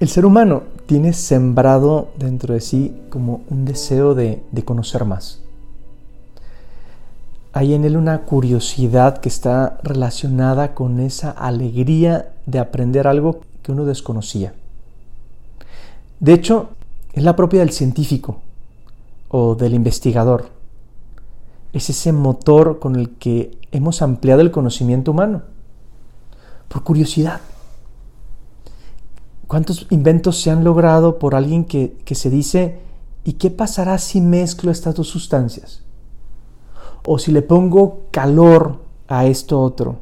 El ser humano tiene sembrado dentro de sí como un deseo de, de conocer más. Hay en él una curiosidad que está relacionada con esa alegría de aprender algo que uno desconocía. De hecho, es la propia del científico o del investigador. Es ese motor con el que hemos ampliado el conocimiento humano, por curiosidad. ¿Cuántos inventos se han logrado por alguien que, que se dice, ¿y qué pasará si mezclo estas dos sustancias? O si le pongo calor a esto otro.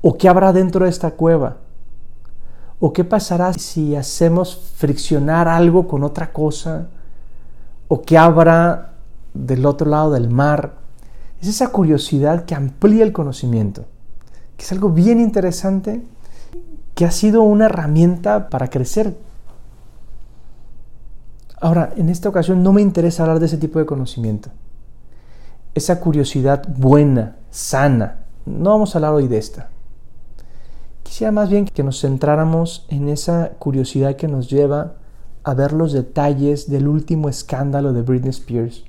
¿O qué habrá dentro de esta cueva? ¿O qué pasará si hacemos friccionar algo con otra cosa? ¿O qué habrá del otro lado del mar? Es esa curiosidad que amplía el conocimiento, que es algo bien interesante, que ha sido una herramienta para crecer. Ahora, en esta ocasión no me interesa hablar de ese tipo de conocimiento. Esa curiosidad buena, sana. No vamos a hablar hoy de esta. Quisiera más bien que nos centráramos en esa curiosidad que nos lleva a ver los detalles del último escándalo de Britney Spears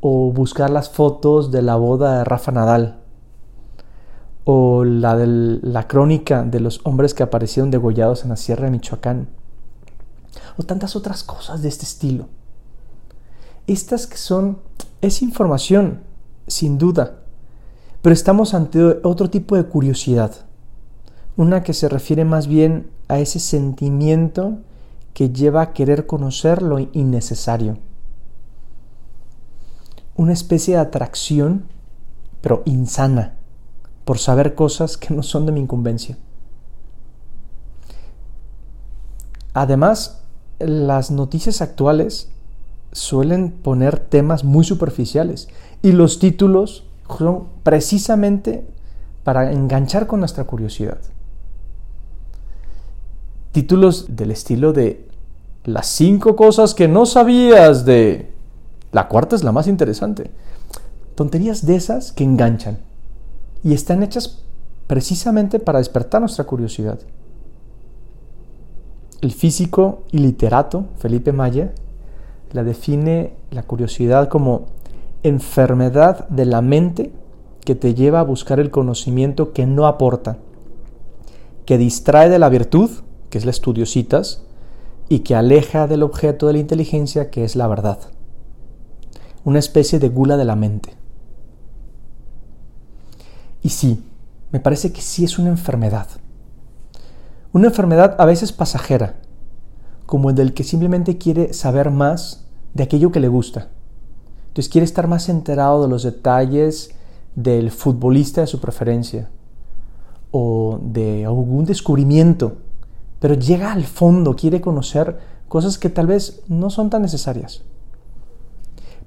o buscar las fotos de la boda de Rafa Nadal o la de la crónica de los hombres que aparecieron degollados en la sierra de Michoacán o tantas otras cosas de este estilo. Estas que son es información, sin duda, pero estamos ante otro tipo de curiosidad una que se refiere más bien a ese sentimiento que lleva a querer conocer lo innecesario. Una especie de atracción, pero insana, por saber cosas que no son de mi incumbencia. Además, las noticias actuales suelen poner temas muy superficiales y los títulos son precisamente para enganchar con nuestra curiosidad títulos del estilo de las cinco cosas que no sabías de... La cuarta es la más interesante. Tonterías de esas que enganchan y están hechas precisamente para despertar nuestra curiosidad. El físico y literato Felipe Maya la define la curiosidad como enfermedad de la mente que te lleva a buscar el conocimiento que no aporta, que distrae de la virtud que es la estudiositas, y que aleja del objeto de la inteligencia, que es la verdad. Una especie de gula de la mente. Y sí, me parece que sí es una enfermedad. Una enfermedad a veces pasajera, como el del que simplemente quiere saber más de aquello que le gusta. Entonces quiere estar más enterado de los detalles del futbolista de su preferencia o de algún descubrimiento pero llega al fondo, quiere conocer cosas que tal vez no son tan necesarias.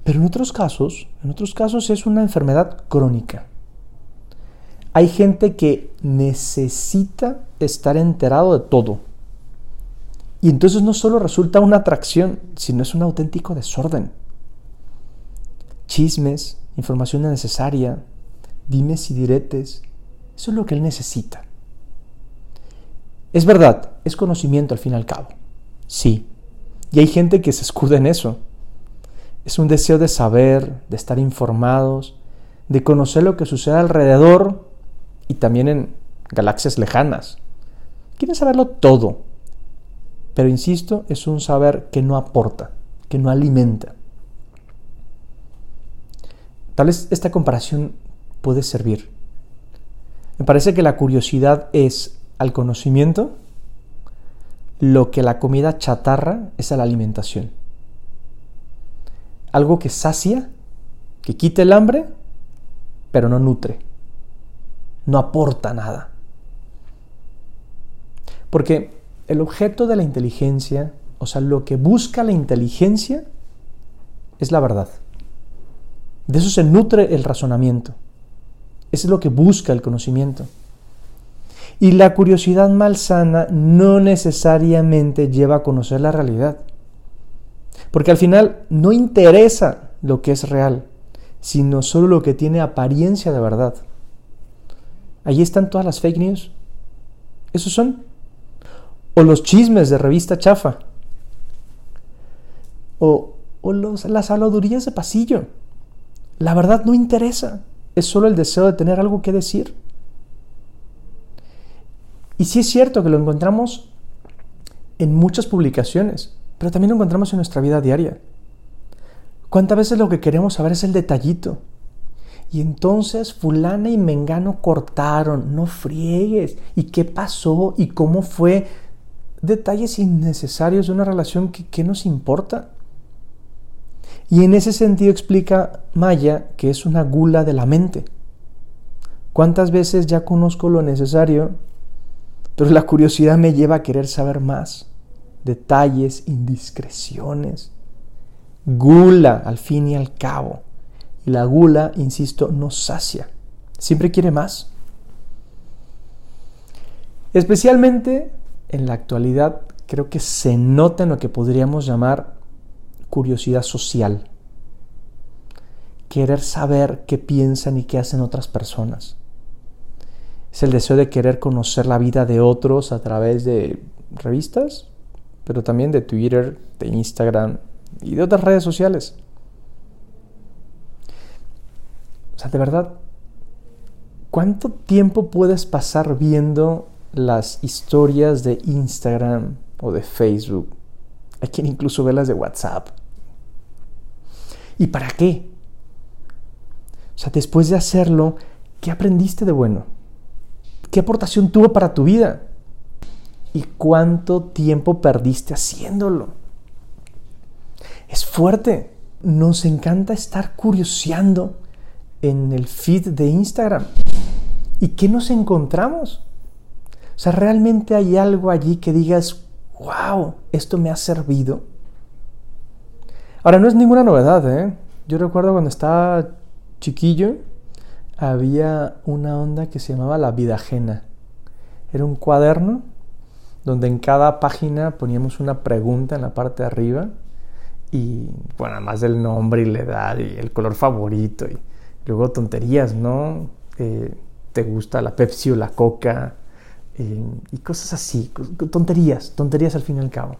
Pero en otros casos, en otros casos es una enfermedad crónica. Hay gente que necesita estar enterado de todo. Y entonces no solo resulta una atracción, sino es un auténtico desorden. Chismes, información innecesaria, dimes y diretes, eso es lo que él necesita. Es verdad, es conocimiento al fin y al cabo. Sí. Y hay gente que se escuda en eso. Es un deseo de saber, de estar informados, de conocer lo que sucede alrededor y también en galaxias lejanas. Quieren saberlo todo. Pero insisto, es un saber que no aporta, que no alimenta. Tal vez esta comparación puede servir. Me parece que la curiosidad es al conocimiento lo que la comida chatarra es a la alimentación. Algo que sacia, que quita el hambre, pero no nutre, no aporta nada. Porque el objeto de la inteligencia, o sea, lo que busca la inteligencia, es la verdad. De eso se nutre el razonamiento. Eso es lo que busca el conocimiento. Y la curiosidad malsana no necesariamente lleva a conocer la realidad. Porque al final no interesa lo que es real, sino solo lo que tiene apariencia de verdad. Allí están todas las fake news. Esos son. o los chismes de revista chafa, o, o los, las habladurías de pasillo. La verdad no interesa, es solo el deseo de tener algo que decir. Y sí es cierto que lo encontramos en muchas publicaciones, pero también lo encontramos en nuestra vida diaria. ¿Cuántas veces lo que queremos saber es el detallito? Y entonces fulana y mengano cortaron, no friegues. ¿Y qué pasó? ¿Y cómo fue? Detalles innecesarios de una relación que ¿qué nos importa? Y en ese sentido explica Maya que es una gula de la mente. ¿Cuántas veces ya conozco lo necesario, pero la curiosidad me lleva a querer saber más? Detalles, indiscreciones. Gula, al fin y al cabo. La gula, insisto, no sacia. Siempre quiere más. Especialmente en la actualidad, creo que se nota en lo que podríamos llamar curiosidad social. Querer saber qué piensan y qué hacen otras personas. Es el deseo de querer conocer la vida de otros a través de revistas, pero también de Twitter, de Instagram y de otras redes sociales. O sea, de verdad, ¿cuánto tiempo puedes pasar viendo las historias de Instagram o de Facebook? Hay quien incluso ve las de WhatsApp. ¿Y para qué? O sea, después de hacerlo, ¿qué aprendiste de bueno? ¿Qué aportación tuvo para tu vida? ¿Y cuánto tiempo perdiste haciéndolo? Es fuerte. Nos encanta estar curioseando en el feed de Instagram. ¿Y qué nos encontramos? O sea, ¿realmente hay algo allí que digas, wow, esto me ha servido? Ahora, no es ninguna novedad, ¿eh? Yo recuerdo cuando estaba chiquillo, había una onda que se llamaba La Vida Ajena. Era un cuaderno donde en cada página poníamos una pregunta en la parte de arriba y, bueno, además del nombre y la edad y el color favorito y Luego tonterías, ¿no? Eh, ¿Te gusta la Pepsi o la Coca? Eh, y cosas así, tonterías, tonterías al fin y al cabo.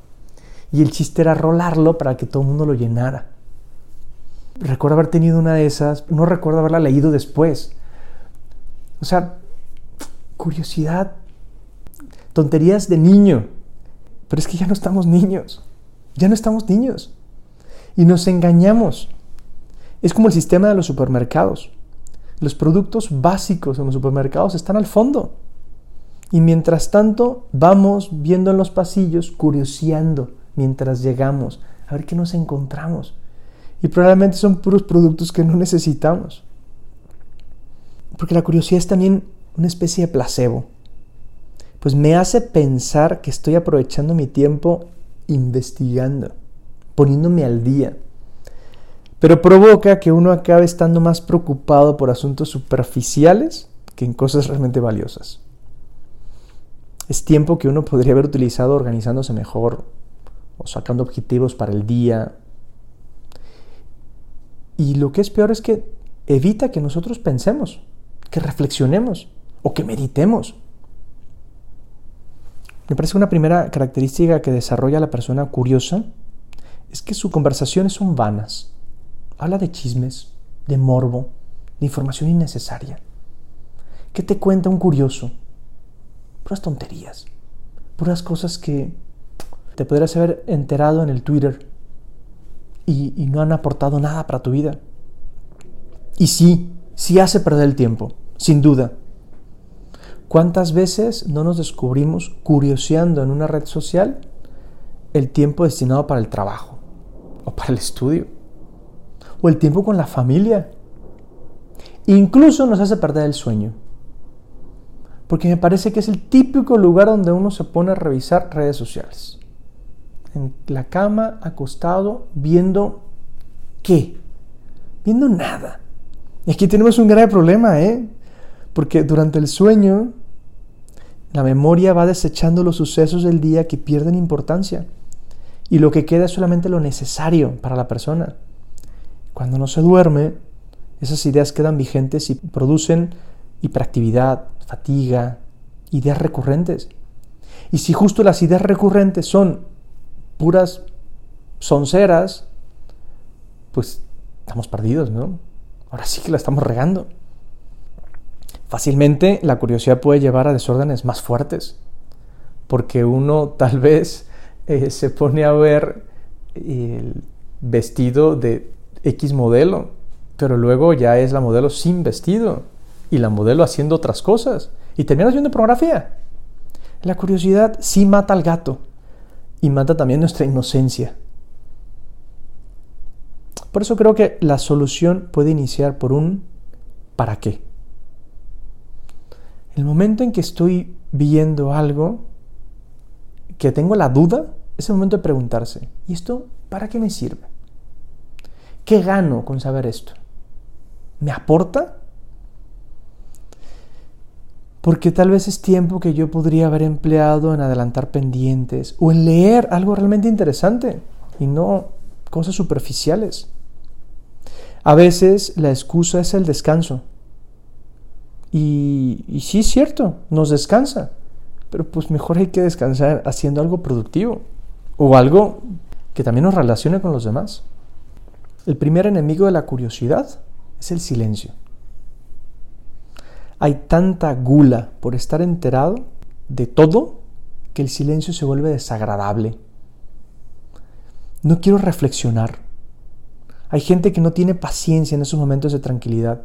Y el chiste era rolarlo para que todo el mundo lo llenara. Recuerdo haber tenido una de esas, no recuerdo haberla leído después. O sea, curiosidad, tonterías de niño. Pero es que ya no estamos niños, ya no estamos niños. Y nos engañamos. Es como el sistema de los supermercados. Los productos básicos en los supermercados están al fondo. Y mientras tanto vamos viendo en los pasillos, curioseando mientras llegamos, a ver qué nos encontramos. Y probablemente son puros productos que no necesitamos. Porque la curiosidad es también una especie de placebo. Pues me hace pensar que estoy aprovechando mi tiempo investigando, poniéndome al día pero provoca que uno acabe estando más preocupado por asuntos superficiales que en cosas realmente valiosas. Es tiempo que uno podría haber utilizado organizándose mejor o sacando objetivos para el día. Y lo que es peor es que evita que nosotros pensemos, que reflexionemos o que meditemos. Me parece una primera característica que desarrolla la persona curiosa es que sus conversaciones son vanas habla de chismes, de morbo, de información innecesaria. ¿Qué te cuenta un curioso? Puras tonterías, puras cosas que te podrías haber enterado en el Twitter y, no han aportado nada para tu vida. Y sí, sí hace perder el tiempo, sin duda. ¿Cuántas veces no nos descubrimos curioseando en una red social el tiempo destinado para el trabajo o para el estudio? O el tiempo con la familia. Incluso nos hace perder el sueño. Porque me parece que es el típico lugar donde uno se pone a revisar redes sociales. En la cama, acostado, viendo qué. Viendo nada. Y aquí tenemos un grave problema, ¿eh? Porque durante el sueño, la memoria va desechando los sucesos del día que pierden importancia. Y lo que queda es solamente lo necesario para la persona. Cuando no se duerme, esas ideas quedan vigentes y producen hiperactividad, fatiga, ideas recurrentes. Y si justo las ideas recurrentes son puras sonceras, pues estamos perdidos, ¿no? Ahora sí que la estamos regando. Fácilmente la curiosidad puede llevar a desórdenes más fuertes, porque uno tal vez eh, se pone a ver el vestido de X modelo, pero luego ya es la modelo sin vestido y la modelo haciendo otras cosas y termina haciendo pornografía. La curiosidad sí mata al gato y mata también nuestra inocencia. Por eso creo que la solución puede iniciar por un ¿para qué? El momento en que estoy viendo algo, que tengo la duda, es el momento de preguntarse, ¿y esto para qué me sirve? ¿Qué gano con saber esto? ¿Me aporta? Porque tal vez es tiempo que yo podría haber empleado en adelantar pendientes o en leer algo realmente interesante y no cosas superficiales. A veces la excusa es el descanso. Y, sí es cierto, nos descansa. Pero pues mejor hay que descansar haciendo algo productivo o algo que también nos relacione con los demás. El primer enemigo de la curiosidad es el silencio. Hay tanta gula por estar enterado de todo que el silencio se vuelve desagradable. No quiero reflexionar. Hay gente que no tiene paciencia en esos momentos de tranquilidad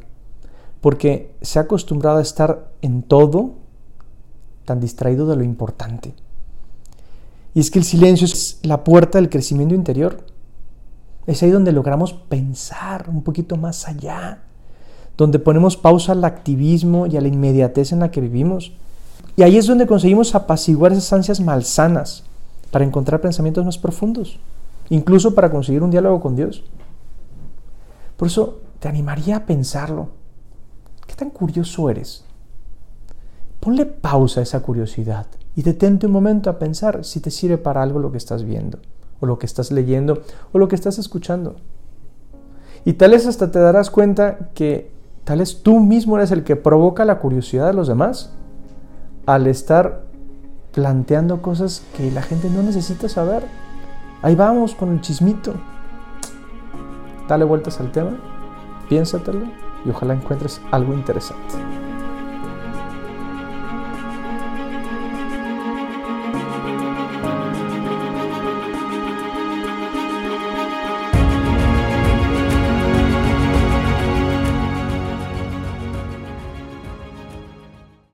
porque se ha acostumbrado a estar en todo tan distraído de lo importante. Y es que el silencio es la puerta del crecimiento interior. Es ahí donde logramos pensar un poquito más allá, donde ponemos pausa al activismo y a la inmediatez en la que vivimos. Y ahí es donde conseguimos apaciguar esas ansias malsanas para encontrar pensamientos más profundos, incluso para conseguir un diálogo con Dios. Por eso te animaría a pensarlo. ¿Qué tan curioso eres? Ponle pausa a esa curiosidad y detente un momento a pensar si te sirve para algo lo que estás viendo o lo que estás leyendo o lo que estás escuchando. Y tal vez hasta te darás cuenta que tal vez tú mismo eres el que provoca la curiosidad de los demás al estar planteando cosas que la gente no necesita saber. Ahí vamos con el chismito. Dale vueltas al tema, piénsatelo y ojalá encuentres algo interesante.